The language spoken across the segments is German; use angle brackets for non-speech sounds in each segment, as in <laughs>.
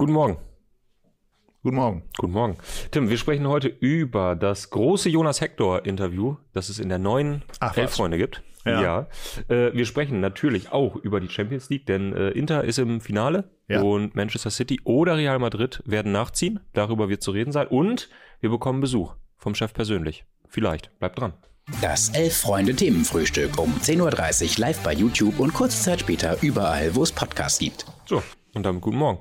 Guten Morgen. Guten Morgen. Guten Morgen. Tim, wir sprechen heute über das große Jonas Hector-Interview, das es in der neuen Ach. Elf-Freunde gibt. Ja. Äh, wir sprechen natürlich auch über die Champions League, denn äh, Inter ist im Finale Ja. und Manchester City oder Real Madrid werden nachziehen. Darüber wird zu reden sein. Und wir bekommen Besuch vom Chef persönlich. Vielleicht. Bleibt dran. Das Elf-Freunde-Themenfrühstück um 10.30 Uhr live bei YouTube und kurze Zeit später überall, wo es Podcasts gibt. So, und damit guten Morgen.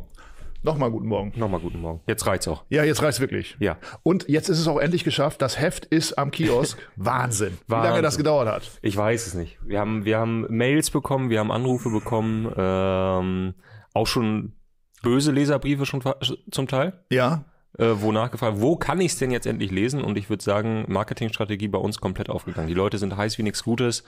Nochmal guten Morgen. Nochmal guten Morgen. Jetzt reicht's auch. Ja, jetzt reicht's wirklich. Ja. Und jetzt ist es auch endlich geschafft. Das Heft ist am Kiosk. <laughs> Wahnsinn. Wie lange Wahnsinn. das gedauert hat. Ich weiß es nicht. Wir haben, wir haben Mails bekommen, wir haben Anrufe bekommen, ähm, auch schon böse Leserbriefe schon zum Teil, Ja. Äh, wo nachgefragt, wo kann ich es denn jetzt endlich lesen? Und ich würde sagen, Marketingstrategie bei uns komplett aufgegangen. Die Leute sind heiß wie nichts Gutes.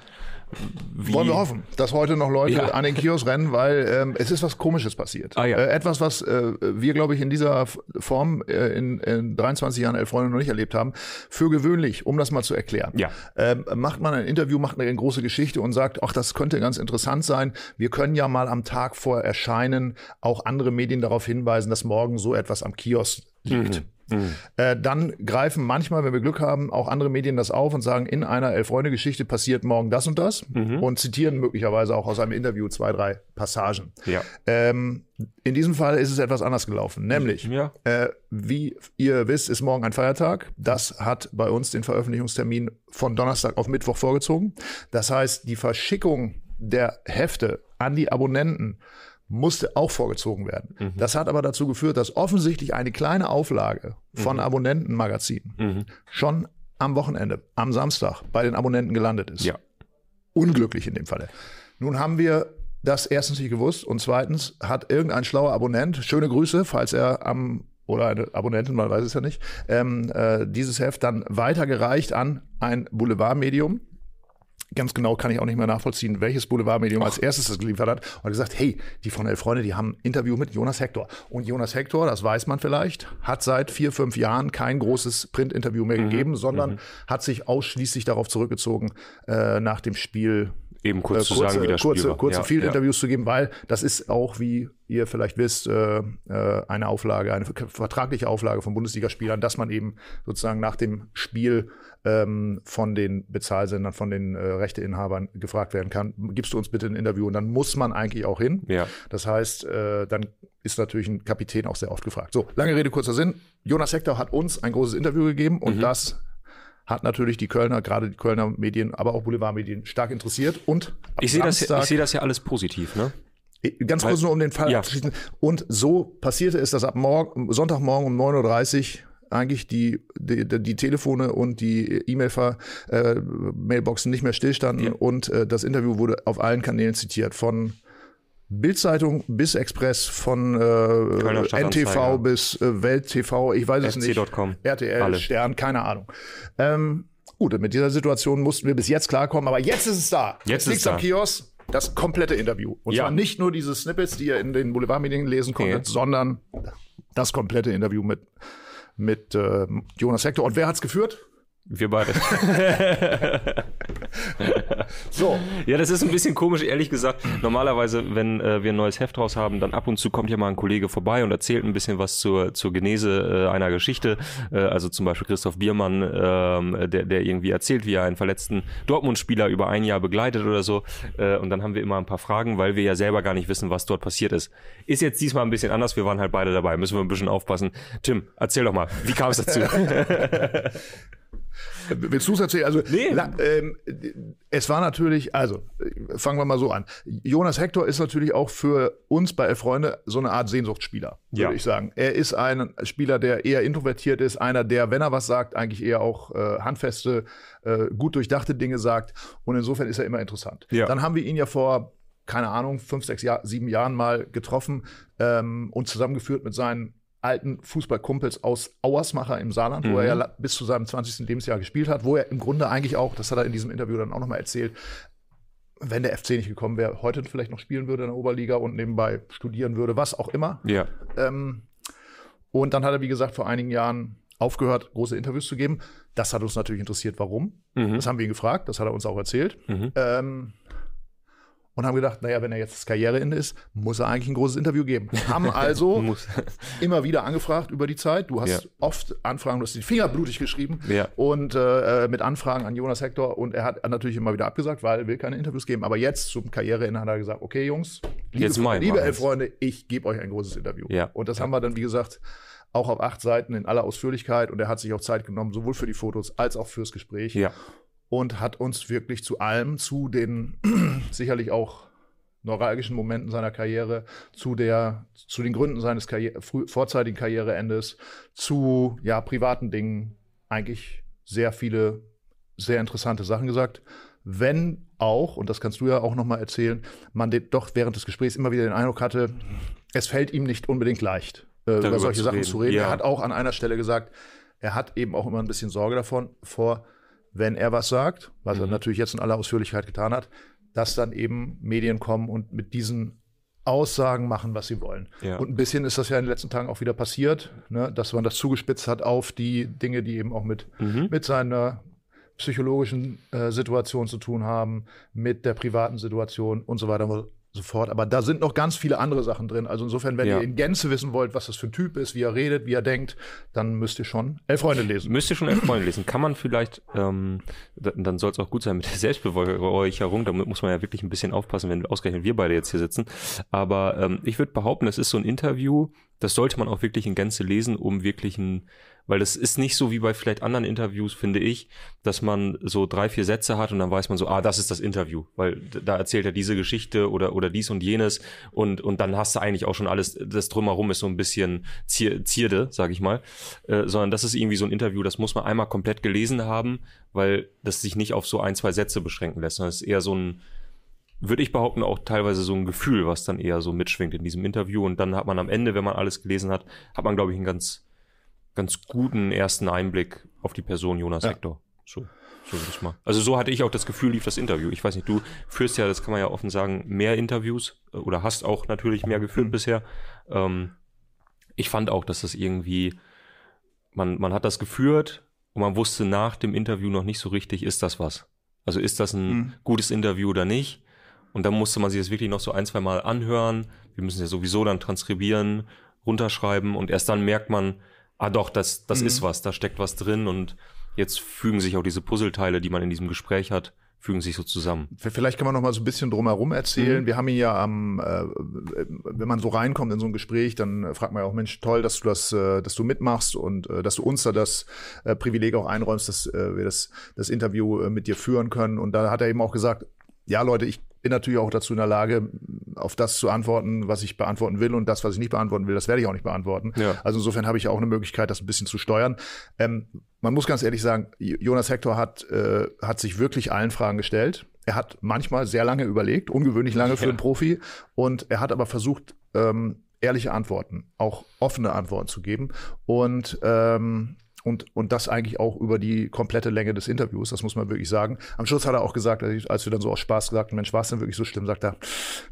Wie, Wollen wir hoffen, dass heute noch Leute Ja. an den Kiosk rennen, weil ähm, es ist was Komisches passiert. Ah, ja. äh, etwas, was äh, wir, glaube ich, in dieser Form äh, in, in 23 Jahren Elf Freunde noch nicht erlebt haben. Für gewöhnlich, um das mal zu erklären. Ja. Ähm, macht man ein Interview, macht eine große Geschichte und sagt, ach, das könnte ganz interessant sein. Wir können ja mal am Tag vor Erscheinen auch andere Medien darauf hinweisen, dass morgen so etwas am Kiosk liegt. Äh, dann greifen manchmal, wenn wir Glück haben, auch andere Medien das auf und sagen, in einer Elf-Freunde-Geschichte passiert morgen das und das und zitieren möglicherweise auch aus einem Interview zwei, drei Passagen. Ja. Ähm, in diesem Fall ist es etwas anders gelaufen, nämlich, Ja. äh, wie ihr wisst, ist morgen ein Feiertag. Das hat bei uns den Veröffentlichungstermin von Donnerstag auf Mittwoch vorgezogen. Das heißt, die Verschickung der Hefte an die Abonnenten musste auch vorgezogen werden. Das hat aber dazu geführt, dass offensichtlich eine kleine Auflage von Abonnentenmagazinen schon am Wochenende, am Samstag bei den Abonnenten gelandet ist Ja. unglücklich in dem Falle. Nun haben wir das erstens nicht gewusst und zweitens hat irgendein schlauer Abonnent, schöne Grüße, falls er am oder eine Abonnentin, man weiß es ja nicht, ähm, äh, dieses Heft dann weitergereicht an ein Boulevardmedium. Ganz genau kann ich auch nicht mehr nachvollziehen, welches Boulevardmedium als erstes das geliefert hat. Und hat gesagt, hey, die von Elf Freunde, die haben ein Interview mit Jonas Hector. Und Jonas Hector, das weiß man vielleicht, hat seit vier, fünf Jahren kein großes Print-Interview mehr gegeben, sondern hat sich ausschließlich darauf zurückgezogen, äh, nach dem Spiel Eben kurz äh, zu kurze, sagen, wie das Spiel kurze, war. kurze Ja, Field-Interviews zu geben, weil das ist auch, wie ihr vielleicht wisst, äh, äh, eine Auflage, eine ver- vertragliche Auflage von Bundesligaspielern, dass man eben sozusagen nach dem Spiel ähm, von den Bezahlsendern, von den äh, Rechteinhabern gefragt werden kann, gibst du uns bitte ein Interview und dann muss man eigentlich auch hin. Ja. Das heißt, äh, dann ist natürlich ein Kapitän auch sehr oft gefragt. So, lange Rede, kurzer Sinn. Jonas Hector hat uns ein großes Interview gegeben und Mhm. das hat natürlich die Kölner, gerade die Kölner Medien, aber auch Boulevardmedien stark interessiert. Und Ich sehe das, Samstag- ich sehe das ja alles positiv, ne? Ganz kurz nur um den Fall Ja. abzuschließen. Und so passierte es, dass ab morgen, Sonntagmorgen um 9.30 Uhr eigentlich die, die, die Telefone und die E-Mail-Mailboxen nicht mehr stillstanden Ja. und äh, das Interview wurde auf allen Kanälen zitiert. Von Bildzeitung bis Express, von äh. NTV bis äh, Welt TV, ich weiß es nicht. RTL, Alle. Stern, keine Ahnung. Ähm, gut, mit dieser Situation mussten wir bis jetzt klarkommen, aber jetzt ist es da. Jetzt ist liegt's es am. Kiosk. Das komplette Interview. Und Ja. zwar nicht nur diese Snippets, die ihr in den Boulevardmedien lesen konntet, Okay. sondern das komplette Interview mit, mit äh, Jonas Hector. Und wer hat's geführt? Wir beide. <laughs> So. Ja, das ist ein bisschen komisch, ehrlich gesagt. Normalerweise, wenn äh, wir ein neues Heft raus haben, dann ab und zu kommt ja mal ein Kollege vorbei und erzählt ein bisschen was zur, zur Genese äh, einer Geschichte. Äh, also zum Beispiel Christoph Biermann, ähm, der, der irgendwie erzählt, wie er einen verletzten Dortmund-Spieler über ein Jahr begleitet oder so. Äh, und dann haben wir immer ein paar Fragen, weil wir ja selber gar nicht wissen, was dort passiert ist. Ist jetzt diesmal ein bisschen anders, wir waren halt beide dabei, müssen wir ein bisschen aufpassen. Tim, erzähl doch mal, wie kam es dazu? <laughs> Willst du es erzählen? Also, Nee. la, ähm, es war natürlich, also, fangen wir mal so an. Jonas Hector ist natürlich auch für uns bei Elf Freunde so eine Art Sehnsuchtsspieler, würde Ja. ich sagen. Er ist ein Spieler, der eher introvertiert ist, einer, der, wenn er was sagt, eigentlich eher auch äh, handfeste, äh, gut durchdachte Dinge sagt. Und insofern ist er immer interessant. Ja. Dann haben wir ihn ja vor, keine Ahnung, fünf, sechs, Jahr, sieben Jahren mal getroffen ähm, und zusammengeführt mit seinen alten Fußballkumpels aus Auersmacher im Saarland, wo er ja la- bis zu seinem 20. Lebensjahr gespielt hat, wo er im Grunde eigentlich auch, das hat er in diesem Interview dann auch nochmal erzählt, wenn der FC nicht gekommen wäre, heute vielleicht noch spielen würde in der Oberliga und nebenbei studieren würde, was auch immer. ja. Ähm, und dann hat er, wie gesagt, vor einigen Jahren aufgehört, große Interviews zu geben. Das hat uns natürlich interessiert, warum. Mhm. Das haben wir ihn gefragt, das hat er uns auch erzählt. Mhm. Ähm, und haben gedacht, naja, wenn er jetzt das Karriereende ist, muss er eigentlich ein großes Interview geben. Haben <laughs> also immer wieder angefragt über die Zeit. Du hast Ja. oft Anfragen, du hast die Finger blutig geschrieben Ja. und äh, mit Anfragen an Jonas Hector und er hat natürlich immer wieder abgesagt, weil er will keine Interviews geben. Aber jetzt zum Karriereende hat er gesagt, okay Jungs, liebe, Jetzt ich liebe elf. Freunde, ich gebe euch ein großes Interview. Ja. Und das haben wir dann, wie gesagt, auch auf acht Seiten in aller Ausführlichkeit und er hat sich auch Zeit genommen, sowohl für die Fotos als auch fürs Gespräch Ja. Und hat uns wirklich zu allem, zu den <clears throat> sicherlich auch neuralgischen Momenten seiner Karriere, zu der, zu den Gründen seines Karriere, früh, vorzeitigen Karriereendes, zu ja privaten Dingen eigentlich sehr viele sehr interessante Sachen gesagt. Wenn auch, und das kannst du ja auch noch mal erzählen, man doch während des Gesprächs immer wieder den Eindruck hatte, es fällt ihm nicht unbedingt leicht, äh, über solche zu Sachen reden. zu reden. Ja. Er hat auch an einer Stelle gesagt, er hat eben auch immer ein bisschen Sorge davon, vor, wenn er was sagt, was Mhm. er natürlich jetzt in aller Ausführlichkeit getan hat, dass dann eben Medien kommen und mit diesen Aussagen machen, was sie wollen. Ja. Und ein bisschen ist das ja in den letzten Tagen auch wieder passiert, ne, dass man das zugespitzt hat auf die Dinge, die eben auch mit, Mhm. mit seiner psychologischen äh, Situation zu tun haben, mit der privaten Situation und so weiter und so fort. Aber da sind noch ganz viele andere Sachen drin. Also insofern, wenn Ja. ihr in Gänze wissen wollt, was das für ein Typ ist, wie er redet, wie er denkt, dann müsst ihr schon Elf Freunde lesen. Müsst ihr schon elf Freunde lesen. Kann man vielleicht, ähm, da- dann soll es auch gut sein mit der Selbstbeweihräucherung. Da muss man ja wirklich ein bisschen aufpassen, wenn ausgerechnet wir beide jetzt hier sitzen. Aber ähm, ich würde behaupten, es ist so ein Interview, das sollte man auch wirklich in Gänze lesen, um wirklich ein, weil das ist nicht so wie bei vielleicht anderen Interviews, finde ich, dass man so drei, vier Sätze hat und dann weiß man so, ah, das ist das Interview, weil da erzählt er diese Geschichte oder, oder dies und jenes und, und dann hast du eigentlich auch schon alles, das drumherum ist so ein bisschen Zier, Zierde, sag ich mal, äh, sondern das ist irgendwie so ein Interview, das muss man einmal komplett gelesen haben, weil das sich nicht auf so ein, zwei Sätze beschränken lässt, sondern es ist eher so ein, würde ich behaupten, auch teilweise so ein Gefühl, was dann eher so mitschwingt in diesem Interview. Und dann hat man am Ende, wenn man alles gelesen hat, hat man, glaube ich, einen ganz, ganz guten ersten Einblick auf die Person Jonas Ja. Hector. So, so würde ich mal. Also so hatte ich auch das Gefühl, lief das Interview. Ich weiß nicht, du führst ja, das kann man ja offen sagen, mehr Interviews äh, oder hast auch natürlich mehr geführt bisher. Ähm, ich fand auch, dass das irgendwie, man, man hat das geführt und man wusste nach dem Interview noch nicht so richtig, ist das was? Also ist das ein Mhm. gutes Interview oder nicht? Und dann musste man sich das wirklich noch so ein, zwei Mal anhören. Wir müssen ja sowieso dann transkribieren, runterschreiben und erst dann merkt man, ah doch, das, das Mhm. ist was, da steckt was drin und jetzt fügen sich auch diese Puzzleteile, die man in diesem Gespräch hat, fügen sich so zusammen. Vielleicht kann man noch mal so ein bisschen drumherum Mhm. erzählen. Wir haben ihn ja am, äh, wenn man so reinkommt in so ein Gespräch, dann fragt man ja auch, Mensch, toll, dass du das, äh, dass du mitmachst und äh, dass du uns da das äh, Privileg auch einräumst, dass äh, wir das, das Interview äh, mit dir führen können. Und da hat er eben auch gesagt, ja Leute, ich bin natürlich auch dazu in der Lage, auf das zu antworten, was ich beantworten will und das, was ich nicht beantworten will, das werde ich auch nicht beantworten. Ja. Also insofern habe ich auch eine Möglichkeit, das ein bisschen zu steuern. Ähm, man muss ganz ehrlich sagen, Jonas Hector hat, äh, hat sich wirklich allen Fragen gestellt. Er hat manchmal sehr lange überlegt, ungewöhnlich lange für Ja. einen Profi. Und er hat aber versucht, ähm, ehrliche Antworten, auch offene Antworten zu geben. Und ähm, und, und das eigentlich auch über die komplette Länge des Interviews, das muss man wirklich sagen. Am Schluss hat er auch gesagt, als wir dann so aus Spaß gesagt haben, Mensch, war es denn wirklich so schlimm, sagt er,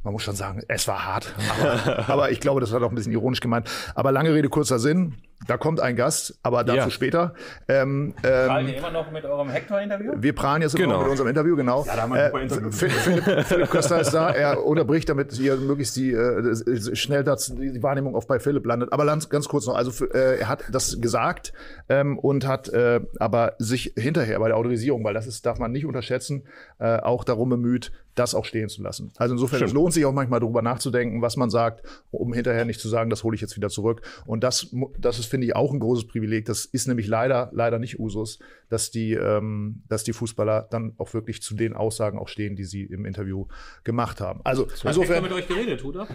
man muss schon sagen, es war hart. Aber, <laughs> aber ich glaube, das hat auch ein bisschen ironisch gemeint. Aber lange Rede, kurzer Sinn, da kommt ein Gast, aber dazu Ja. später. Ähm, Prahlen ähm, wir immer noch mit eurem Hector-Interview? wir prahlen jetzt immer Genau. noch mit unserem Interview, genau. Ja, da haben wir ein super Interview. Philipp, Philipp Köster ist da. Er unterbricht, damit ihr möglichst die, äh, schnell das, die Wahrnehmung auch bei Philipp landet. Aber ganz, ganz kurz noch. Also für, äh, er hat das gesagt ähm, und hat äh, aber sich hinterher bei der Autorisierung, weil das ist, darf man nicht unterschätzen, äh, auch darum bemüht, das auch stehen zu lassen. Also insofern, es lohnt sich auch manchmal darüber nachzudenken, was man sagt, um hinterher nicht zu sagen, das hole ich jetzt wieder zurück. Und das, das ist, finde ich, auch ein großes Privileg. Das ist nämlich leider, leider nicht Usus, dass die, ähm, dass die Fußballer dann auch wirklich zu den Aussagen auch stehen, die sie im Interview gemacht haben. Also Hat insofern, mit euch geredet, oder?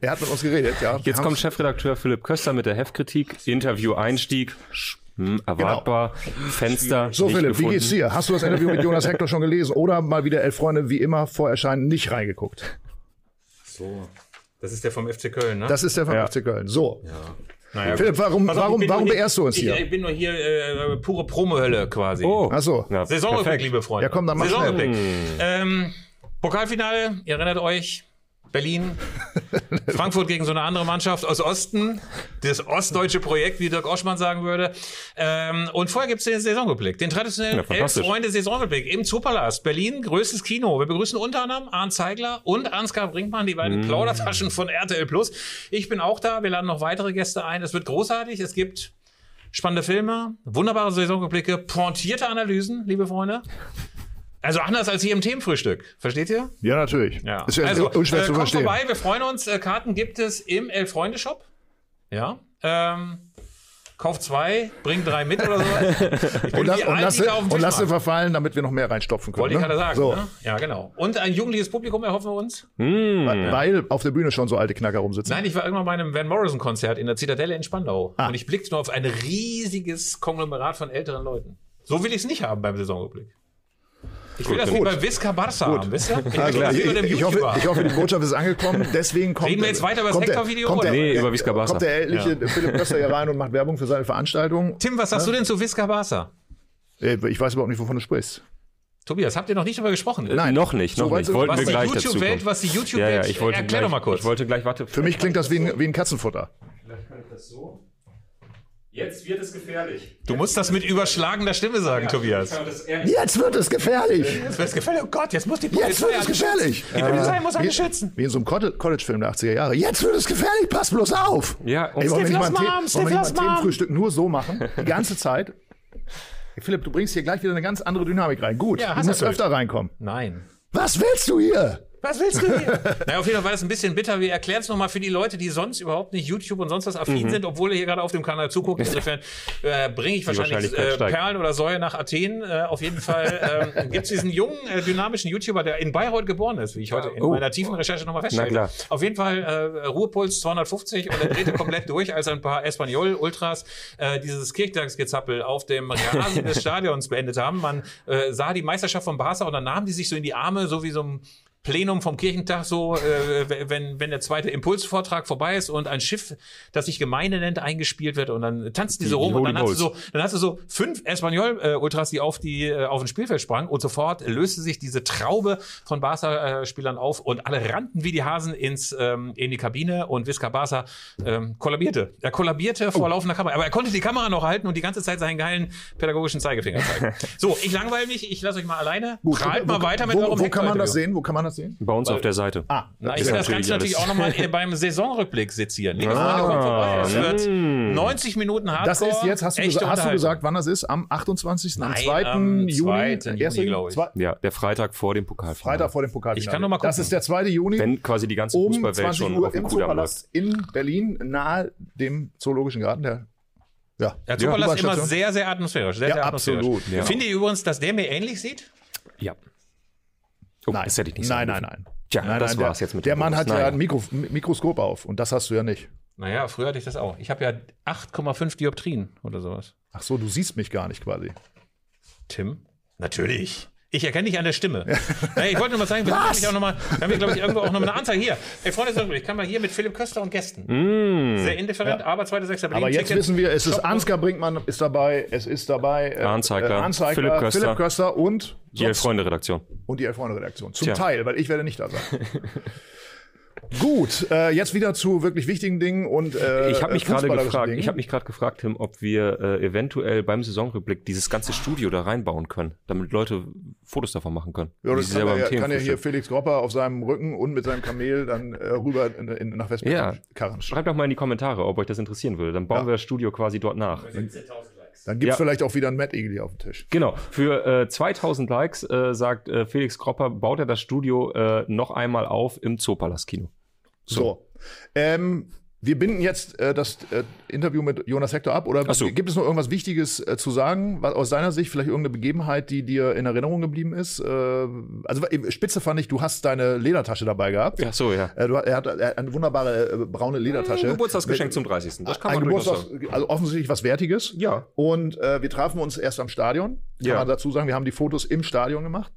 er hat mit uns geredet, ja. Jetzt kommt Chefredakteur Philipp Köster mit der Heftkritik, Interview-Einstieg, hm, erwartbar, Fenster. So, nicht Philipp, gefunden. wie geht's dir? Hast du das Interview mit Jonas Hector schon gelesen oder mal wieder elf Freunde wie immer vor Erscheinen nicht reingeguckt? So. Das ist der vom FC Köln, ne? Das ist der von Ja. FC Köln. So. naja, Philipp, warum, auf, ich warum, bin warum beehrst du uns ich, hier? Ich bin nur hier äh, pure Promo-Hölle quasi. Oh, Ach so. Ja, liebe Freunde. Ja, komm, dann mach Saisonrückblick. Ähm, Pokalfinale, ihr erinnert euch, Berlin, Frankfurt gegen so eine andere Mannschaft aus Osten, das ostdeutsche Projekt, wie Dirk Oschmann sagen würde. Ähm, und vorher gibt's den Saisonrückblick, den traditionellen Ja, Elf fantastisch. Freunde Saisonrückblick im Zoopalast, Berlin, größtes Kino. Wir begrüßen unter anderem Arndt Zeigler und Ansgar Brinkmann, die beiden Mm. Plaudertaschen von RTL Plus. Ich bin auch da, wir laden noch weitere Gäste ein. Es wird großartig, es gibt spannende Filme, wunderbare Saisonrückblicke, pointierte Analysen, liebe Freunde. Also anders als hier im Themenfrühstück. Versteht ihr? Ja, natürlich. Ja. Ist ja also, unschwer äh, zu kommt verstehen. vorbei, wir freuen uns. Äh, Karten gibt es im Elf-Freunde-Shop. Ja. Ähm, kauf zwei, bring drei mit oder so. <laughs> Ich bin Und lass, wie und alt, lass, die da auf dem und Tisch lass sie waren. verfallen, damit wir noch mehr reinstopfen können. Wollte ich ne? gerade sagen. So, Ne? Ja, genau. Und ein jugendliches Publikum erhoffen wir uns. Weil auf der Bühne schon so alte Knacker rumsitzen. Nein, ich war irgendwann bei einem Van Morrison-Konzert in der Zitadelle in Spandau. Ah. Und ich blickte nur auf ein riesiges Konglomerat von älteren Leuten. So will ich es nicht haben beim Saisonrückblick. Ich will das wie gut. bei Visca Barca haben, wisst ihr? Ich Also, das ich, dem ich, hoffe, ich hoffe, die Botschaft ist angekommen. Deswegen kommt, Reden wir jetzt weiter über das kommt der- Hector-Video, kommt der- oder? Nee, über Visca Barca. Kommt der ältliche Philipp Köster hier rein und macht Werbung für seine Veranstaltung. Tim, was sagst du denn zu Visca Barca? Äh, Ich weiß überhaupt nicht, wovon du sprichst. Tobias, habt ihr noch nicht darüber gesprochen? Nein. Noch nicht, noch So nicht. Wollten Was wir die gleich dazu YouTube-Welt, kommen. was die Ja, YouTube-Welt, ja, ich wollte erklär gleich, doch mal kurz. Ich wollte gleich, warte. Für mich klingt das wie ein, wie ein Katzenfutter. Jetzt wird es gefährlich. Du musst das mit überschlagener Stimme sagen, Tobias. Jetzt wird es gefährlich. Jetzt wird's gefährlich. Oh Gott, jetzt muss die Jetzt wird es gefährlich. Die Polizei muss Wie, schützen. wie in so einem Colle- College-Film der 80er Jahre. Jetzt wird es gefährlich, pass bloß auf. Ja, und Ey, wollen wir nicht mal ein. Themenfrühstück nur so machen? Die ganze Zeit. Philipp, du bringst hier gleich wieder eine ganz andere Dynamik rein. Gut, Ja, du musst öfter reinkommen. Nein. Was willst du hier? Was willst du hier? <laughs> naja, auf jeden Fall war das ein bisschen bitter. Wir erklären es nochmal für die Leute, die sonst überhaupt nicht YouTube und sonst was Mhm. affin sind, obwohl ihr hier gerade auf dem Kanal zuguckt. Insofern äh, bringe ich wahrscheinlich äh. Perlen oder Säue nach Athen. Äh, auf jeden Fall ähm, <laughs> gibt es diesen jungen, äh, dynamischen YouTuber, der in Bayreuth geboren ist, wie ich heute in Oh. meiner tiefen Recherche nochmal Na feststelle. klar. Auf jeden Fall äh, Ruhepuls 250 und er drehte komplett durch, als ein paar Espanol-Ultras äh, dieses Kirchtagsgezappel auf dem Rasen des <laughs> Stadions beendet haben. Man äh, sah die Meisterschaft von Barca und dann nahmen die sich so in die Arme, so wie so ein Plenum vom Kirchentag so, äh, wenn, wenn der zweite Impulsvortrag vorbei ist und ein Schiff, das sich Gemeinde nennt, eingespielt wird und dann tanzen die so Die- die rum und dann hast, du so, dann hast du so fünf Espanyol-Ultras, die auf die äh, auf ein Spielfeld sprangen und sofort löste sich diese Traube von Barca-Spielern auf und alle rannten wie die Hasen ins, ähm, in die Kabine und Visca Barca ähm, kollabierte. Er kollabierte Oh. vor laufender Kamera, aber er konnte die Kamera noch halten und die ganze Zeit seinen geilen pädagogischen Zeigefinger zeigen. <laughs> so, ich langweile mich, ich lasse euch mal alleine. Prahlt mal weiter mit wo, eurem wo kann man das sehen? Wo kann man das sehen? bei uns auf der Seite. Ah, Na, ich will das natürlich Ganze natürlich auch nochmal beim Saisonrückblick sezieren. Liebe Freunde, kommt vorbei. Es wird 90 Minuten Hardcore. das ist jetzt, hast du, echte gesa- hast du gesagt, wann das ist? Am 28., am Nein, 2. am Juni? 2. Juni, Erster glaub ich. Ja, der Freitag vor dem Pokal. Freitag vor dem Pokal. Ich kann noch mal Das gucken. ist der 2. Juni. Wenn quasi die ganze um Fußballwelt 20 schon Uhr auf dem Kudamm läuft. In Berlin, nahe dem Zoologischen Garten. Der, ja, Der Zoopalast ist immer sehr, sehr atmosphärisch. Sehr, Ja, sehr atmosphärisch. absolut, ja. Findet ihr übrigens, dass der mir ähnlich sieht? Ja. Oh, Nein, das hätte ich nicht nein, sagen nein, dürfen. nein. Tja, nein, das nein, war's der, jetzt mit Der dem Mann Bonus. hat ja ein Mikro, Mikroskop auf und das hast du ja nicht. Naja, früher hatte ich das auch. Ich habe ja 8,5 Dioptrien oder sowas. Ach so, du siehst mich gar nicht quasi. Tim? Natürlich. Ich erkenne dich an der Stimme. Naja, ich wollte nur mal sagen, wir haben nämlich auch noch mal, wir haben hier, glaube ich, irgendwo auch noch mal eine Anzeige hier. Ey, Freunde, ich kann mal hier mit Philipp Köster und Gästen. Sehr indifferent, aber 2. 6. Berlin. Aber jetzt Ticket. wissen wir, es ist Ansgar Brinkmann ist dabei, es ist dabei äh, Arndt Zeigler, äh, Philipp Köster. Philipp Köster und, Die Elf-Freunde-Redaktion. und die Elf-Freunde-Redaktion. Zum Tja. Teil, weil ich werde nicht da sein. <laughs> Gut, äh, jetzt wieder zu wirklich wichtigen Dingen und äh, Ich habe mich gerade gefragt, Dingen. ich habe mich gerade gefragt, Tim, ob wir äh, eventuell beim Saisonrückblick dieses ganze Studio da reinbauen können, damit Leute Fotos davon machen können. ja, das kann, selber ja, kann ja hier. Felix Gropper auf seinem Rücken und mit seinem Kamel dann äh, rüber in, in, nach Westberlin Ja. karren. Schreibt doch mal in die Kommentare, ob euch das interessieren würde. Dann bauen Ja. wir das Studio quasi dort nach. Dann gibt's Ja. vielleicht auch wieder ein Matt Eagle hier auf dem Tisch. Genau, für äh, 2000 Likes äh, sagt äh, Felix Kropper, baut er das Studio äh, noch einmal auf im Zoopalast-Kino. So. Ähm, wir binden jetzt äh, das äh, Interview mit Jonas Hector ab. Oder so. gibt es noch irgendwas Wichtiges äh, zu sagen, was aus deiner Sicht vielleicht irgendeine Begebenheit, die dir in Erinnerung geblieben ist? Äh, also Spitze fand ich, du hast deine Ledertasche dabei gehabt. Ja, so, ja. Äh, du, er hat er hat eine wunderbare äh, braune Ledertasche. Geburtstagsgeschenk zum 30. Das kann ein man durchaus Geburtstags sagen. also offensichtlich was Wertiges. Ja. Und äh, wir trafen uns erst am Stadion. kann Ja. man dazu sagen. Wir haben die Fotos im Stadion gemacht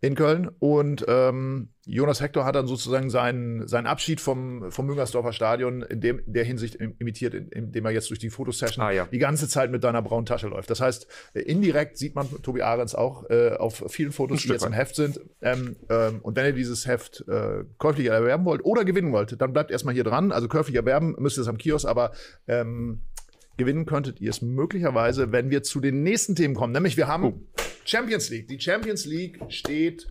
in Köln und ähm, Jonas Hector hat dann sozusagen seinen, seinen Abschied vom, vom Müngersdorfer Stadion in dem, der Hinsicht im- imitiert, in- indem er jetzt durch die Fotosession Ah, ja. die ganze Zeit mit deiner braunen Tasche läuft. Das heißt, äh, indirekt sieht man Tobi Ahrens auch äh, auf vielen Fotos, die jetzt im. Heft sind. Ähm, ähm, und wenn ihr dieses Heft äh, käuflich erwerben wollt oder gewinnen wollt, dann bleibt erstmal hier dran. Also käuflich erwerben müsst ihr es am Kiosk, aber ähm, gewinnen könntet ihr es möglicherweise, wenn wir zu den nächsten Themen kommen. Nämlich wir haben Oh. Champions League. Die Champions League steht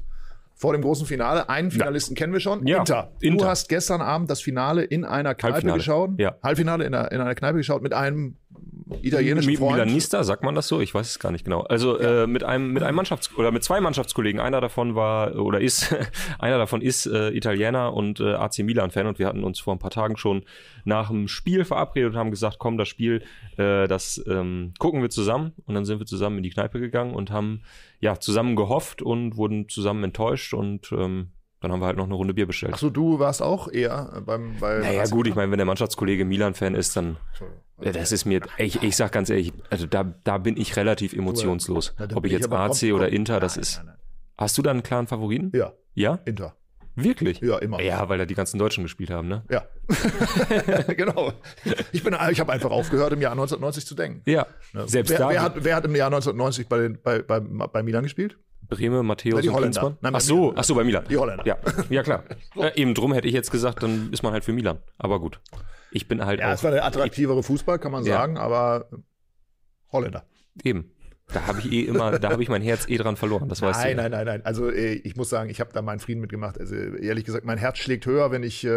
vor dem großen Finale. Einen Finalisten kennen wir schon. Ja, Inter. Du Inter. hast gestern Abend das Finale in einer Kneipe Halbfinale. geschaut. Ja. Halbfinale in einer, in einer Kneipe geschaut mit einem italienischen Mi- Freund. Milanista, sagt man das so? Ich weiß es gar nicht genau. Also äh, mit einem mit einem Mannschafts oder mit zwei Mannschaftskollegen. Einer davon war oder ist <laughs> einer davon ist äh, Italiener und äh, AC Milan Fan und wir hatten uns vor ein paar Tagen schon nach dem Spiel verabredet und haben gesagt, komm, das Spiel, äh, das ähm, gucken wir zusammen und dann sind wir zusammen in die Kneipe gegangen und haben ja zusammen gehofft und wurden zusammen enttäuscht und ähm, dann haben wir halt noch eine Runde Bier bestellt. Achso, du warst auch eher beim bei Naja, gut, ich meine, wenn der Mannschaftskollege Milan-Fan ist, dann. Ja, Das ist mir, ich, ich sag ganz ehrlich, also da, da bin ich relativ emotionslos. Na, da Ob ich jetzt AC oder. Inter, das ist. Hast du da einen klaren Favoriten? Ja, Ja? Inter. Wirklich? Ja, immer. Ja, weil da die ganzen Deutschen gespielt haben, ne? Ja. <laughs> genau. Ich, bin, ich habe einfach aufgehört, im Jahr 1990 zu denken. Ja. Selbst wer, da. wer, hat, wer hat im Jahr 1990 bei, den, bei, bei, bei Milan gespielt? Breme, Matthäus die und Holländer. Klinsmann? Nein, ach so, ach so, bei Milan. Die Holländer. Ja, ja klar. <laughs> Äh, eben drum hätte ich jetzt gesagt, dann ist man halt für Milan. Aber gut. Ich bin halt Ja, auch. es war der attraktivere Fußball, kann man Ja. sagen, aber Holländer. Eben. Da habe ich eh immer, da habe ich mein Herz eh dran verloren. Das weißt Nein, du. ja. nein, nein, nein. Also äh, ich muss sagen, ich habe da meinen Frieden mitgemacht. Also ehrlich gesagt, mein Herz schlägt höher, wenn ich, äh,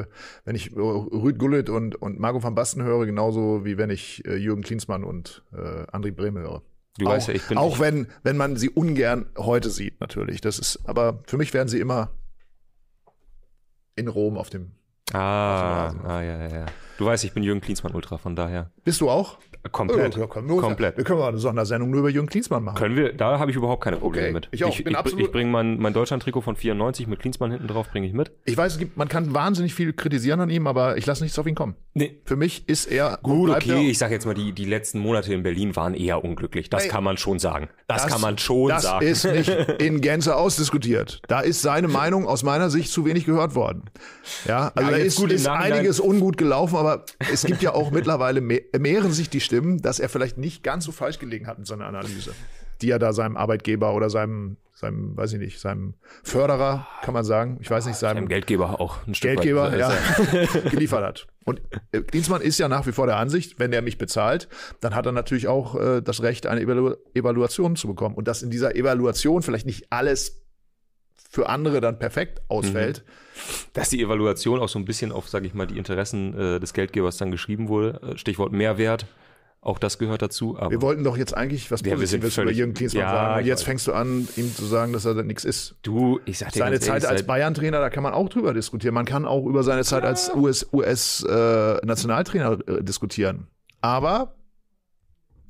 äh, wenn ich äh, Rüd Gullit und, und Marco van Basten höre, genauso wie wenn ich Jürgen Klinsmann und äh, André Brehme höre. Du auch, weißt ja, ich bin. auch wenn, wenn man sie ungern heute sieht, natürlich. Das ist, aber für mich werden sie immer in Rom auf dem. Ah, Auf dem Rasen. ah, ja, ja, ja. Du weißt, ich bin Jürgen Klinsmann Ultra, von daher. Bist du auch? Komplett. Ja, komm, Komplett. Wir können mal eine Sondersendung nur über Jürgen Klinsmann machen. Können wir, da habe ich überhaupt keine Probleme Okay, mit. ich auch, Ich, bin ich, absolut- ich bringe mein, mein Deutschland-Trikot von 94 mit Klinsmann hinten drauf, bringe ich mit. Ich weiß, es gibt, man kann wahnsinnig viel kritisieren an ihm, aber ich lasse nichts auf ihn kommen. Nee. Für mich ist er Gut, okay, er- ich sage jetzt mal, die, die letzten Monate in Berlin waren eher unglücklich. Das Ey, kann man schon sagen. Das, kann man schon das sagen. ist nicht <laughs> in Gänze ausdiskutiert. Da ist seine Meinung aus meiner Sicht zu wenig gehört worden. Ja, also Ja, da ist, ist einiges ungut gelaufen, aber es gibt ja auch mittlerweile mehr, mehren sich die Stimmen, dass er vielleicht nicht ganz so falsch gelegen hat in seiner Analyse, die er da seinem Arbeitgeber oder seinem, seinem, weiß ich nicht, seinem Förderer, kann man sagen, ich weiß nicht, seinem Dem Geldgeber auch ein Stück Geldgeber weit. ja, <laughs> geliefert hat. Und äh, Klinsmann ist ja nach wie vor der Ansicht, wenn der mich bezahlt, dann hat er natürlich auch äh, das Recht, eine Evalu Evaluation zu bekommen. Und dass in dieser Evaluation vielleicht nicht alles für andere dann perfekt ausfällt. Dass die Evaluation auch so ein bisschen auf, sage ich mal, die Interessen äh, des Geldgebers dann geschrieben wurde. Äh, Stichwort Mehrwert. Auch das gehört dazu. Aber Wir wollten doch jetzt eigentlich was Ja, Positives über völlig- Jürgen Klinsmann Ja, sagen. Und jetzt fängst du an, ihm zu sagen, dass er da nichts ist. du, ich sag dir Seine Zeit ehrlich, als Bayern-Trainer, da kann man auch drüber diskutieren. Man kann auch über seine Zeit als US-Nationaltrainer äh, diskutieren. Aber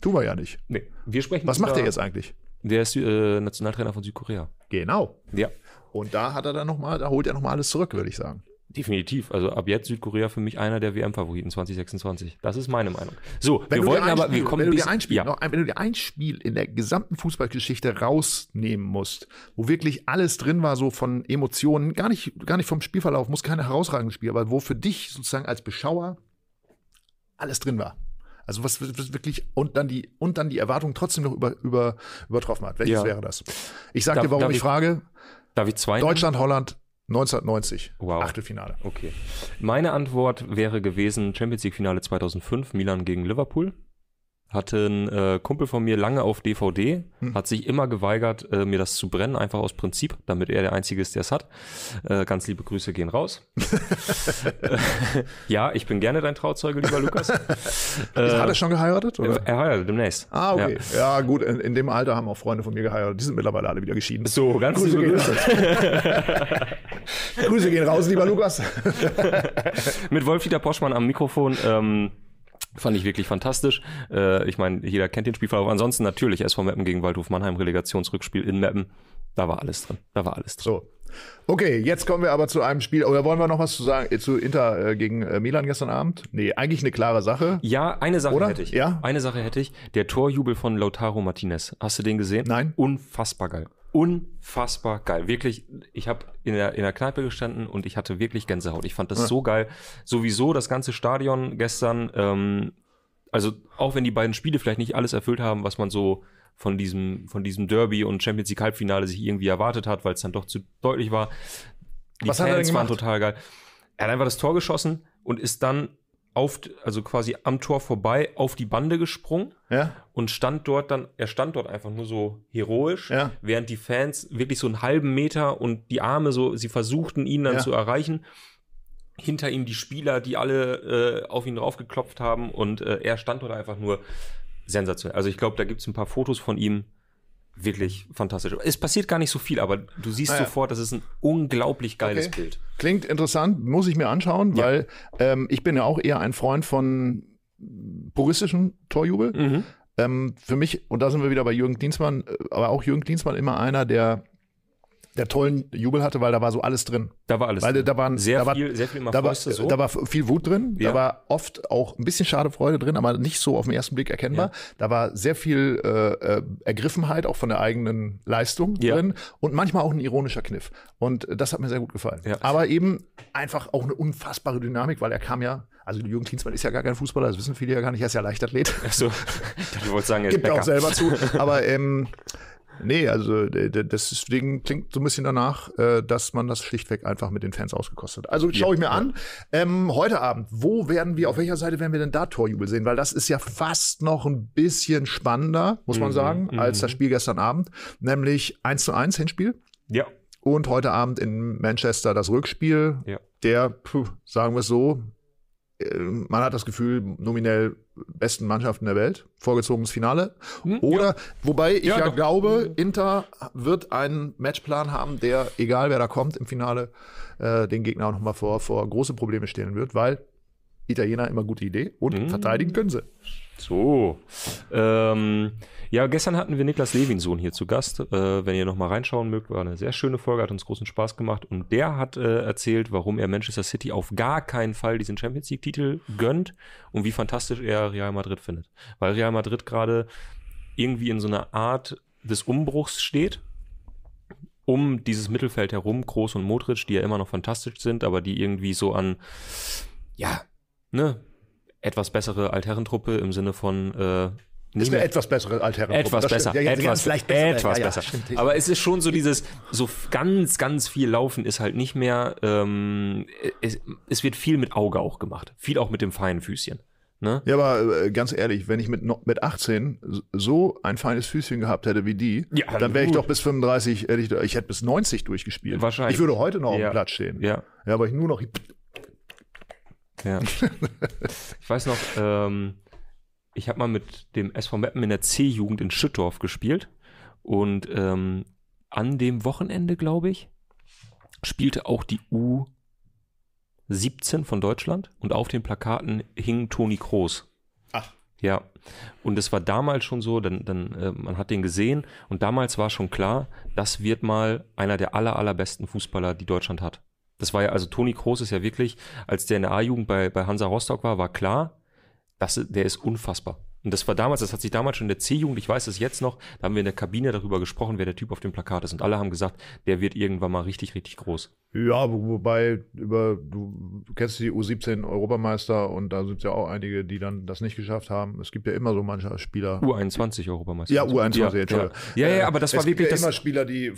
tun wir ja nicht. Nee, wir sprechen Was macht über- er jetzt eigentlich? Der ist äh, Nationaltrainer von Südkorea. Genau. Ja. Und da hat er dann noch mal, da holt er noch mal alles zurück, würde ich sagen. Definitiv. Also ab jetzt Südkorea für mich einer der WM-Favoriten 2026. Das ist meine Meinung. So, Wenn wir du wollten dir ein aber, Spiel, wir kommen wenn du bis, dir ein Spiel, ja, noch wenn du dir ein Spiel in der gesamten Fußballgeschichte rausnehmen musst, wo wirklich alles drin war, so von Emotionen, gar nicht, gar nicht vom Spielverlauf, muss kein herausragendes Spiel, aber wo für dich sozusagen als Beschauer alles drin war. Also was, was wirklich und dann die und dann die Erwartung trotzdem noch über, über, übertroffen hat. Welches Ja. wäre das? Ich sag Darf- dir, warum ich ich- frage. Darf ich zwei? Deutschland, Holland 1990, Wow. Achtelfinale. Okay. Meine Antwort wäre gewesen Champions League Finale 2005, Milan gegen Liverpool. Hatte ein äh, Kumpel von mir lange auf DVD, Hm. hat sich immer geweigert, äh, mir das zu brennen, einfach aus Prinzip, damit er der Einzige ist, der es hat. Äh, ganz liebe Grüße gehen raus. <laughs> Äh, ja, ich bin gerne dein Trauzeuge, lieber Lukas. <laughs> hat er schon geheiratet? Oder? Er heiratet demnächst. Ah, okay. Ja. Ja, gut, in, in dem Alter haben auch Freunde von mir geheiratet. Die sind mittlerweile alle wieder geschieden. So, ganz Grüße liebe Grüße. <laughs> Grüße gehen raus, lieber Lukas. Mit Wolf-Dieter Poschmann am Mikrofon. Ähm, fand ich wirklich fantastisch. Äh, ich meine, jeder kennt den Spielverlauf. Ansonsten natürlich SV Meppen gegen Waldhof Mannheim, Relegationsrückspiel in Meppen. Da war alles drin. Da war alles drin. So. Okay, jetzt kommen wir aber zu einem Spiel. Oder wollen wir noch was zu sagen äh, zu Inter äh, gegen äh, Milan gestern Abend? Nee, eigentlich eine klare Sache. Ja, eine Sache Oder? hätte ich. Ja? Eine Sache hätte ich. Der Torjubel von Lautaro Martinez. Hast du den gesehen? Nein. Unfassbar geil. Unfassbar geil. Wirklich, ich habe in der, in der Kneipe gestanden und ich hatte wirklich Gänsehaut. Ich fand das so geil. Sowieso das ganze Stadion gestern, ähm, also auch wenn die beiden Spiele vielleicht nicht alles erfüllt haben, was man so von diesem, von diesem Derby und Champions League Halbfinale sich irgendwie erwartet hat, weil es dann doch zu deutlich war. Die Was er Fans waren total geil. Er hat einfach das Tor geschossen und ist dann auf, also quasi am Tor vorbei auf die Bande gesprungen Ja? und stand dort dann, er stand dort einfach nur so heroisch, Ja. während die Fans wirklich so einen halben Meter und die Arme so, sie versuchten ihn dann Ja. zu erreichen. Hinter ihm die Spieler, die alle äh, auf ihn draufgeklopft haben und äh, er stand dort einfach nur sensationell. Also ich glaube, da gibt es ein paar Fotos von ihm. Wirklich fantastisch. Es passiert gar nicht so viel, aber du siehst Ah ja. sofort, das ist ein unglaublich geiles Okay. Bild. Klingt interessant, muss ich mir anschauen, Ja. weil ähm, ich bin ja auch eher ein Freund von puristischen Torjubel. Mhm. Ähm, für mich, und da sind wir wieder bei Jürgen Klinsmann, äh, aber auch Jürgen Klinsmann immer einer, der der tollen Jubel hatte, weil da war so alles drin. Da war alles. Weil drin. da waren sehr da war, viel, sehr viel da war, so. da war viel Wut drin, Ja. da war oft auch ein bisschen Schadefreude drin, aber nicht so auf den ersten Blick erkennbar. Ja. Da war sehr viel äh, äh, Ergriffenheit auch von der eigenen Leistung Ja. drin und manchmal auch ein ironischer Kniff. Und äh, das hat mir sehr gut gefallen. Aber eben einfach auch eine unfassbare Dynamik, weil er kam ja, also Jürgen Klinsmann ist ja gar kein Fußballer, das wissen viele ja gar nicht, er ist ja Leichtathlet. Ach so, <laughs> ich wolltest sagen, er ist Gibt er auch Bäcker. selber zu. Aber ähm, nee, also das deswegen klingt so ein bisschen danach, äh, dass man das schlichtweg einfach mit den Fans ausgekostet hat. Also schaue ich mir an. Ähm, heute Abend, wo werden wir, auf welcher Seite werden wir denn da Torjubel sehen? Weil das ist ja fast noch ein bisschen spannender, muss Mhm, man sagen, als das Spiel gestern Abend. Nämlich 1 zu 1 Hinspiel. Ja, Und heute Abend in Manchester das Rückspiel. Ja. Der, puh, sagen wir es so, man hat das Gefühl, nominell besten Mannschaften der Welt, vorgezogenes Finale. Hm, Oder, wobei ich Ja, ja, glaube, Inter wird einen Matchplan haben, der, egal wer da kommt im Finale, äh, den Gegner auch nochmal vor, vor große Probleme stellen wird, weil Italiener immer gute Idee und Hm. verteidigen können sie. So. Ähm, ja, gestern hatten wir Niklas Levinsohn hier zu Gast. Äh, wenn ihr noch mal reinschauen mögt, war eine sehr schöne Folge, hat uns großen Spaß gemacht. Und der hat äh, erzählt, warum er Manchester City auf gar keinen Fall diesen Champions League-Titel gönnt und wie fantastisch er Real Madrid findet. Weil Real Madrid gerade irgendwie in so einer Art des Umbruchs steht. Um dieses Mittelfeld herum, Kroos und Modric, die ja immer noch fantastisch sind, aber die irgendwie so an, ja, ne, etwas bessere Altherrentruppe im Sinne von äh, Ist eine etwas bessere Altherren. etwas besser, etwas, etwas besser. stimmt. Aber es ist schon so dieses, so ganz, ganz viel Laufen ist halt nicht mehr, ähm, es, es wird viel mit Auge auch gemacht. Viel auch mit dem feinen Füßchen. Ne? Ja, aber äh, ganz ehrlich, wenn ich mit, mit 18 so ein feines Füßchen gehabt hätte wie die, Ja, dann wäre ich doch bis 35, hätte ich, ich hätte bis 90 durchgespielt. Wahrscheinlich. Ich würde heute noch auf Ja. dem Platz stehen. Ja, Ja, aber ich nur noch. ja. <laughs> ich weiß noch, ähm, ich habe mal mit dem SV Meppen in der C-Jugend in Schüttorf gespielt und ähm, an dem Wochenende, glaube ich, spielte auch die U17 von Deutschland und auf den Plakaten hing Toni Kroos. Ach. Ja, und es war damals schon so, dann, dann äh, man hat den gesehen und damals war schon klar, das wird mal einer der aller, allerbesten Fußballer, die Deutschland hat. Das war ja, also Toni Kroos ist ja wirklich, als der in der A-Jugend bei, bei Hansa Rostock war, war klar, das, der ist unfassbar. Und das war damals, das hat sich damals schon in der C-Jugend, ich weiß es jetzt noch, da haben wir in der Kabine darüber gesprochen, wer der Typ auf dem Plakat ist. Und alle haben gesagt, der wird irgendwann mal richtig, richtig groß. Ja, wo- wobei über du kennst die U17 Europameister und da sind ja auch einige, die dann das nicht geschafft haben. Es gibt ja immer so manche Spieler. U21 Europameister. Ja, U21, ja, Entschuldigung. ja. ja, ja, aber das es war gibt wirklich ja das, immer Spieler, die,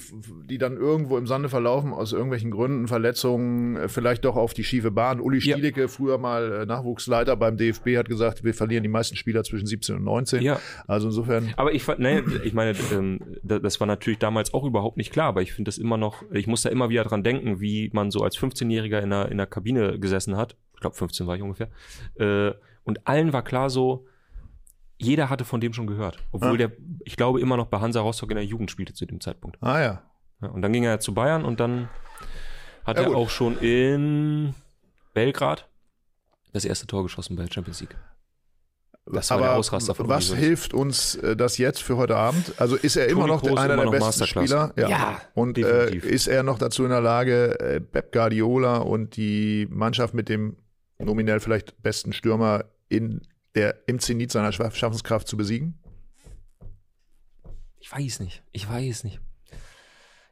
die dann irgendwo im Sande verlaufen, aus irgendwelchen Gründen, Verletzungen, vielleicht doch auf die schiefe Bahn. Uli Ja. Stielicke, früher mal äh, Nachwuchsleiter beim DFB, hat gesagt, wir verlieren die meisten Spieler zwischen 17 und 19. Ja. Also insofern. Aber ich fand, ne, ich meine, ähm, da- das war natürlich damals auch überhaupt nicht klar, aber ich finde das immer noch, ich muss da immer wieder dran denken, wie man so als 15-Jähriger in der, in der Kabine gesessen hat. Ich glaube, 15 war ich ungefähr. Äh, und allen war klar so, jeder hatte von dem schon gehört. Obwohl Ja. der, ich glaube, immer noch bei Hansa Rostock in der Jugend spielte zu dem Zeitpunkt. Ah ja. Ja, und dann ging er zu Bayern und dann hat Ja, er gut. auch schon in Belgrad das erste Tor geschossen bei der Champions League. Das war der aber Ausraster von was Hoeneß. hilft uns äh, das jetzt für heute Abend? Also ist er immer Toni noch der- Kroos einer immer der noch besten. Spieler? Ja, Und äh, ist er noch dazu in der Lage, äh, Pep Guardiola und die Mannschaft mit dem nominell vielleicht besten Stürmer in der, im Zenit seiner Schaff- Schaffenskraft zu besiegen? Ich weiß nicht. Ich weiß nicht.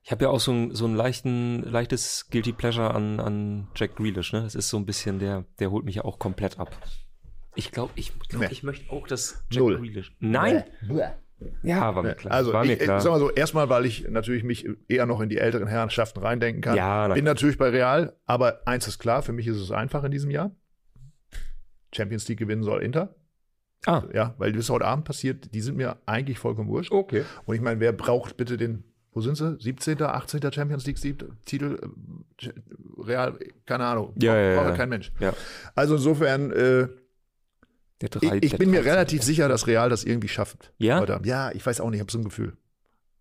Ich habe ja auch so ein, so ein leichten, leichtes Guilty Pleasure an, an Jack Grealish, ne? Das ist so ein bisschen der, der holt mich ja auch komplett ab. Ich glaube, ich, glaub, Nee. ich möchte auch das Jack Null. Grealish. Nein! Ja, war mir klar. Also, war mir ich, klar. sag mal so, erstmal, weil ich natürlich mich eher noch in die älteren Herrschaften reindenken kann. Ja, Bin natürlich bei Real, aber eins ist klar, für mich ist es einfach in diesem Jahr. Champions League gewinnen soll Inter. ah, Ja, weil das heute Abend passiert, die sind mir eigentlich vollkommen wurscht. okay. Und ich meine, wer braucht bitte den, wo sind sie? 17., 18. Champions League Titel? äh, Real, keine Ahnung. Ja, Braucht- ja, braucht ja. kein Mensch. Ja. Also insofern, äh, Der ich, drei, ich der bin mir 13. relativ sicher, dass Real das irgendwie schafft. Ja? Ja, ich weiß auch nicht, ich habe so ein Gefühl.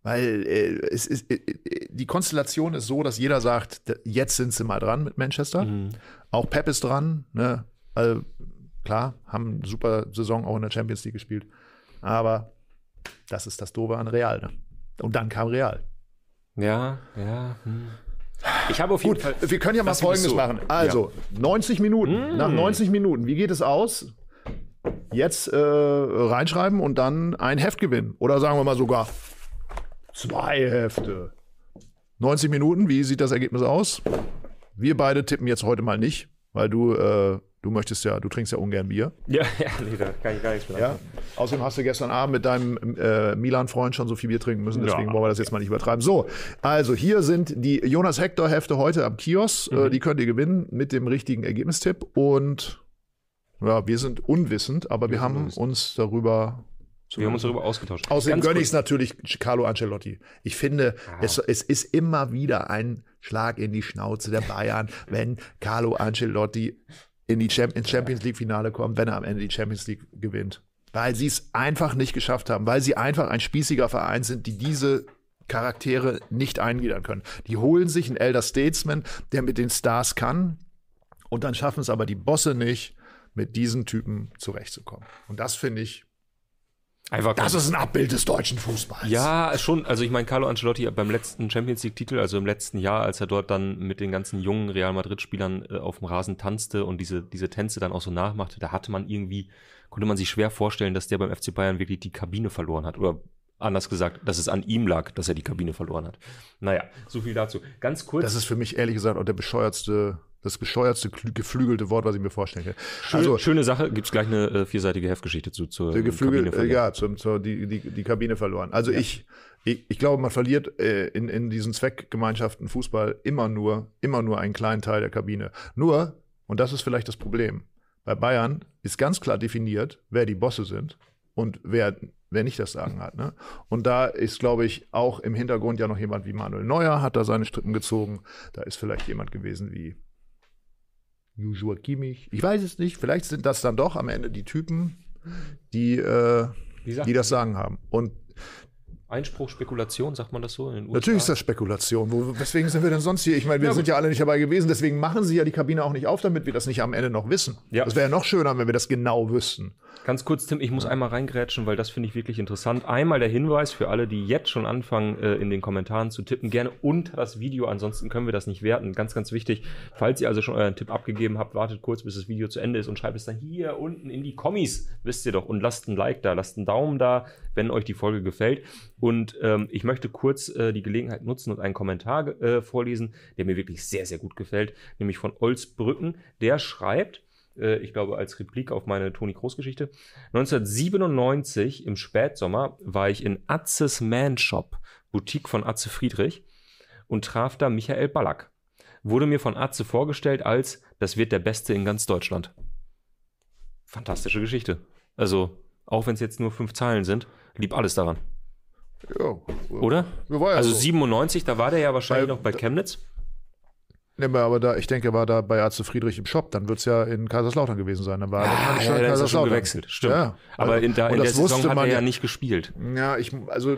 Weil äh, es ist, äh, äh, die Konstellation ist so, dass jeder sagt, jetzt sind sie mal dran mit Manchester. Mhm. Auch Pep ist dran. Ne? Also, klar, haben eine super Saison auch in der Champions League gespielt. Aber das ist das Doofe an Real. Ne? Und dann kam Real. Ja, ja. Hm. Ich habe auf jeden Gut, Fall. wir können ja mal Folgendes so. machen. Also, 90 Minuten. Nach 90 Minuten, wie geht es aus? Jetzt äh, reinschreiben und dann ein Heft gewinnen. Oder sagen wir mal sogar zwei Hefte. 90 Minuten, wie sieht das Ergebnis aus? Wir beide tippen jetzt heute mal nicht, weil du, äh, du möchtest ja, du trinkst ja ungern Bier. Ja, <laughs> ja, da kann ich gar nichts mehr. Ja. Außerdem hast du gestern Abend mit deinem äh, Milan-Freund schon so viel Bier trinken müssen, deswegen Ja. wollen wir das jetzt mal nicht übertreiben. So, also hier sind die Jonas Hector-Hefte heute am Kiosk. Mhm. Äh, die könnt ihr gewinnen mit dem richtigen Ergebnistipp. Und ja, wir sind unwissend, aber wir, sind haben unwissend. uns darüber. Wir haben uns darüber ausgetauscht. Außerdem Ganz gönne ich es natürlich Carlo Ancelotti. Ich finde, es, es ist immer wieder ein Schlag in die Schnauze der Bayern, <laughs> wenn Carlo Ancelotti in die Champ ins Champions League Finale kommt, wenn er am Ende die Champions League gewinnt. Weil sie es einfach nicht geschafft haben, weil sie einfach ein spießiger Verein sind, die diese Charaktere nicht eingliedern können. Die holen sich einen Elder Statesman, der mit den Stars kann, und dann schaffen es aber die Bosse nicht, mit diesen Typen zurechtzukommen. Und das finde ich, Einfach das ist ein Abbild des deutschen Fußballs. Ja, schon. Also ich meine, Carlo Ancelotti beim letzten Champions League-Titel, also im letzten Jahr, als er dort dann mit den ganzen jungen Real Madrid-Spielern äh, auf dem Rasen tanzte und diese, diese Tänze dann auch so nachmachte, da hatte man irgendwie, konnte man sich schwer vorstellen, dass der beim FC Bayern wirklich die Kabine verloren hat. Oder anders gesagt, dass es an ihm lag, dass er die Kabine verloren hat. Naja, so viel dazu. Ganz kurz. Das ist für mich ehrlich gesagt auch der bescheuertste, das bescheuertste, geflügelte Wort, was ich mir vorstellen kann. schön, Also, schöne Sache, gibt's gleich eine äh, vierseitige Heftgeschichte zu, zur Geflügel, Kabine äh, verlieren. ja, zum, zur, die, die, die Kabine verloren. Also ich, ich, ich glaube, man verliert äh, in, in diesen Zweckgemeinschaften Fußball immer nur, immer nur einen kleinen Teil der Kabine. Nur, und das ist vielleicht das Problem, bei Bayern ist ganz klar definiert, wer die Bosse sind und wer, wer nicht das Sagen hat. Ne? Und da ist, glaube ich, auch im Hintergrund ja noch jemand wie Manuel Neuer, hat da seine Strippen gezogen. Da ist vielleicht jemand gewesen wie Joshua Kimmich. Ich weiß es nicht. Vielleicht sind das dann doch am Ende die Typen, die, äh, sagt die das Sagen haben. Und Einspruch, Spekulation, sagt man das so in den USA? natürlich ist das Spekulation. Wo, weswegen sind wir denn sonst hier? Ich meine, wir Ja, sind ja alle nicht dabei gewesen. Deswegen machen sie ja die Kabine auch nicht auf, damit wir das nicht am Ende noch wissen. Ja. Das wäre ja noch schöner, wenn wir das genau wüssten. Ganz kurz, Tim, ich muss einmal reingrätschen, weil das finde ich wirklich interessant. Einmal der Hinweis für alle, die jetzt schon anfangen, äh, in den Kommentaren zu tippen, gerne unter das Video, ansonsten können wir das nicht werten. Ganz, ganz wichtig. Falls ihr also schon euren Tipp abgegeben habt, wartet kurz, bis das Video zu Ende ist und schreibt es dann hier unten in die Kommis, wisst ihr doch, und lasst ein Like da, lasst einen Daumen da, wenn euch die Folge gefällt. Und ähm, ich möchte kurz äh, die Gelegenheit nutzen und einen Kommentar äh, vorlesen, der mir wirklich sehr, sehr gut gefällt, nämlich von Olsbrücken. Der schreibt, äh, ich glaube als Replik auf meine Toni Kroos Geschichte. 1997 im Spätsommer war ich in Atzes Man Shop, Boutique von Atze Friedrich und traf da Michael Ballack. Wurde mir von Atze vorgestellt als, das wird der Beste in ganz Deutschland. Fantastische Geschichte. Also, auch wenn es jetzt nur fünf Zeilen sind, lieb alles daran. Ja, Oder? ja also so. 97, da war der ja wahrscheinlich Bei- noch bei Chemnitz. Nee, aber da, ich denke, er war da bei Arzt Friedrich im Shop. Dann wird es ja in Kaiserslautern gewesen sein. Dann war er Ah, ja, schon ja schon Kaiserslautern. gewechselt. Stimmt. Ja, Aber also- in, der- und in der Saison hat man er ja nicht gespielt. Ja, ich, also,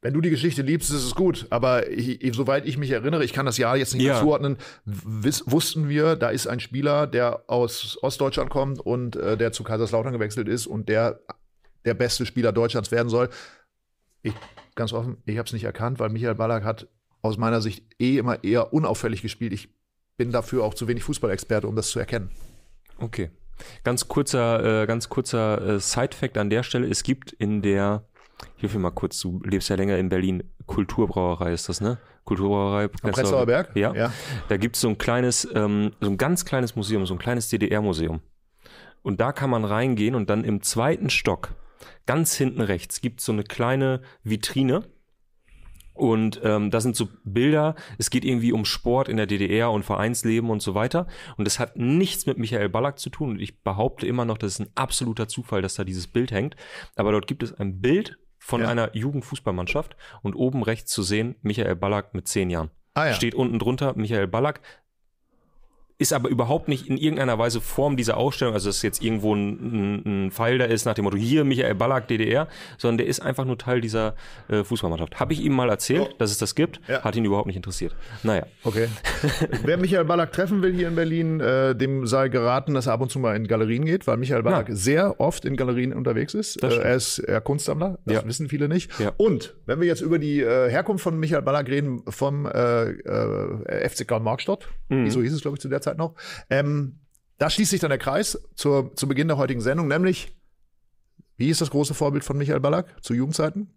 wenn du die Geschichte liebst, ist es gut. Aber ich, soweit ich mich erinnere, ich kann das Jahr jetzt nicht Ja. mehr zuordnen, wiss, wussten wir, da ist ein Spieler, der aus Ostdeutschland kommt und äh, der zu Kaiserslautern gewechselt ist und der der beste Spieler Deutschlands werden soll. Ich, ganz offen, ich habe es nicht erkannt, weil Michael Ballack hat aus meiner Sicht eh immer eher unauffällig gespielt. Ich bin dafür auch zu wenig Fußballexperte, um das zu erkennen. Okay. Ganz kurzer, äh, ganz kurzer äh, Side-Fact an der Stelle. Es gibt in der, ich hilf mir mal kurz, du lebst ja länger in Berlin, Kulturbrauerei ist das, ne? Kulturbrauerei. Am Prenzlauer Berg? Ja. Ja. Da gibt es so ein kleines, ähm, so ein ganz kleines Museum, so ein kleines DDR-Museum. Und da kann man reingehen und dann im zweiten Stock, ganz hinten rechts, gibt es so eine kleine Vitrine. Und ähm, da sind so Bilder, es geht irgendwie um Sport in der DDR und Vereinsleben und so weiter. Und das hat nichts mit Michael Ballack zu tun. Und ich behaupte immer noch, das ist ein absoluter Zufall, dass da dieses Bild hängt. Aber dort gibt es ein Bild von Ja. einer Jugendfußballmannschaft und oben rechts zu sehen Michael Ballack mit zehn Jahren. Ah ja. Steht unten drunter Michael Ballack. Ist aber überhaupt nicht in irgendeiner Weise Form dieser Ausstellung, also dass jetzt irgendwo ein, ein, ein Pfeil da ist nach dem Motto, hier Michael Ballack DDR, sondern der ist einfach nur Teil dieser äh, Fußballmannschaft. Habe ich ihm mal erzählt, Oh. dass es das gibt, Ja. hat ihn überhaupt nicht interessiert. Naja, Okay. <laughs> Wer Michael Ballack treffen will hier in Berlin, äh, dem sei geraten, dass er ab und zu mal in Galerien geht, weil Michael Ballack Ja. sehr oft in Galerien unterwegs ist. Äh, er ist er Kunstsammler, das Ja. wissen viele nicht. Und wenn wir jetzt über die äh, Herkunft von Michael Ballack reden, vom äh, äh, FC Karl Markstadt, Mhm. so hieß es, glaube ich, zu der Zeit noch, ähm, da schließt sich dann der Kreis zur, zu Beginn der heutigen Sendung, nämlich, wie ist das große Vorbild von Michael Ballack zu Jugendzeiten?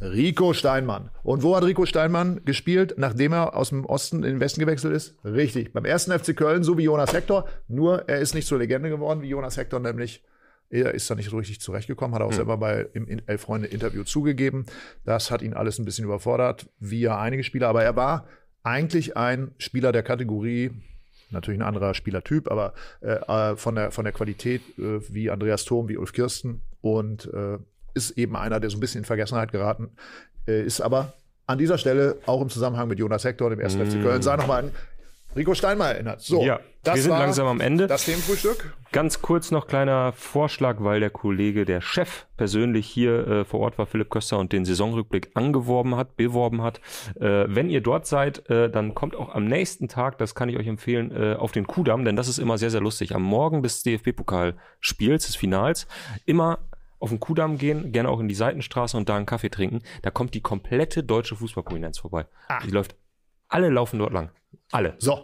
Rico Steinmann. Und wo hat Rico Steinmann gespielt, nachdem er aus dem Osten in den Westen gewechselt ist? Richtig, beim ersten FC Köln, so wie Jonas Hector. Nur er ist nicht zur Legende geworden wie Jonas Hector, nämlich er ist da nicht so richtig zurechtgekommen, hat er auch selber bei im In- Elf Freunde Interview zugegeben. Das hat ihn alles ein bisschen überfordert, wie ja einige Spieler. Aber er war eigentlich ein Spieler der Kategorie, natürlich ein anderer Spielertyp, aber äh, äh, von, der, von der Qualität äh, wie Andreas Thom, wie Ulf Kirsten und äh, ist eben einer, der so ein bisschen in Vergessenheit geraten äh, ist, aber an dieser Stelle auch im Zusammenhang mit Jonas Hector, dem 1. FC Köln, sei nochmal an Rico Steinmeier erinnert. So, Ja, wir sind langsam am Ende. Das Themenfrühstück. Ganz kurz noch kleiner Vorschlag, weil der Kollege, der Chef persönlich hier äh, vor Ort war, Philipp Köster, und den Saisonrückblick angeworben hat, beworben hat. Äh, wenn ihr dort seid, äh, dann kommt auch am nächsten Tag, das kann ich euch empfehlen, äh, auf den Kudamm, denn das ist immer sehr, sehr lustig. Am Morgen des DFB-Pokalspiels, des Finals, immer auf den Kudamm gehen, gerne auch in die Seitenstraße und da einen Kaffee trinken. Da kommt die komplette deutsche Fußballprominenz vorbei. Die läuft, alle laufen dort lang. Alle. So,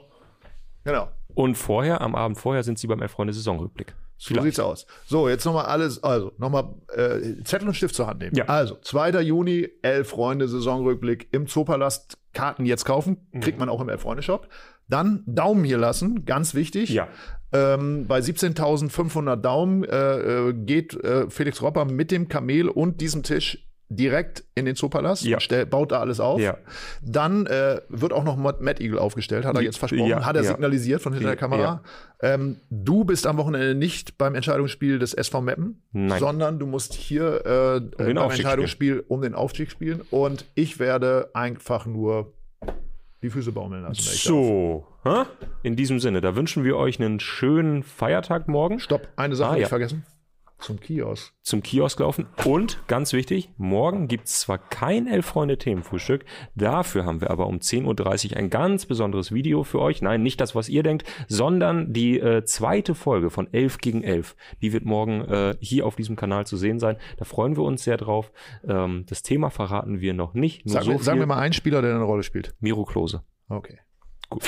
genau. Und vorher, am Abend vorher, sind sie beim Elf-Freunde-Saisonrückblick. So sieht's aus. So, jetzt nochmal alles, also nochmal äh, Zettel und Stift zur Hand nehmen. Ja. Also, 2. Juni, Elf Freunde, Saisonrückblick im Zoopalast. Karten jetzt kaufen, Mhm. kriegt man auch im Elf-Freunde-Shop. Dann Daumen hier lassen, ganz wichtig. Ja. Ähm, bei 17.500 Daumen äh, äh, geht äh, Felix Ropper mit dem Kamel und diesem Tisch direkt in den Zoopalast Ja. stell, baut da alles auf. Ja. Dann äh, wird auch noch Matt Mad Eagle aufgestellt, hat er jetzt versprochen, ja, hat er signalisiert von hinter der Kamera. Ähm, du bist am Wochenende nicht beim Entscheidungsspiel des SV Meppen, Nein. sondern du musst hier äh, beim Aufstieg Entscheidungsspiel um den Aufstieg spielen und ich werde einfach nur die Füße baumeln lassen. So, in diesem Sinne, da wünschen wir euch einen schönen Feiertag morgen. Stopp, eine Sache Ah, nicht vergessen. Zum Kiosk. Zum Kiosk laufen. Und ganz wichtig, morgen gibt es zwar kein Elf-Freunde-Themenfrühstück, dafür haben wir aber um 10.30 Uhr ein ganz besonderes Video für euch. Nein, nicht das, was ihr denkt, sondern die äh, zweite Folge von 11 gegen 11. Die wird morgen äh, hier auf diesem Kanal zu sehen sein. Da freuen wir uns sehr drauf. Ähm, das Thema verraten wir noch nicht. Sag, so sagen wir mal einen Spieler, der eine Rolle spielt. Miro Klose. Okay. Gut.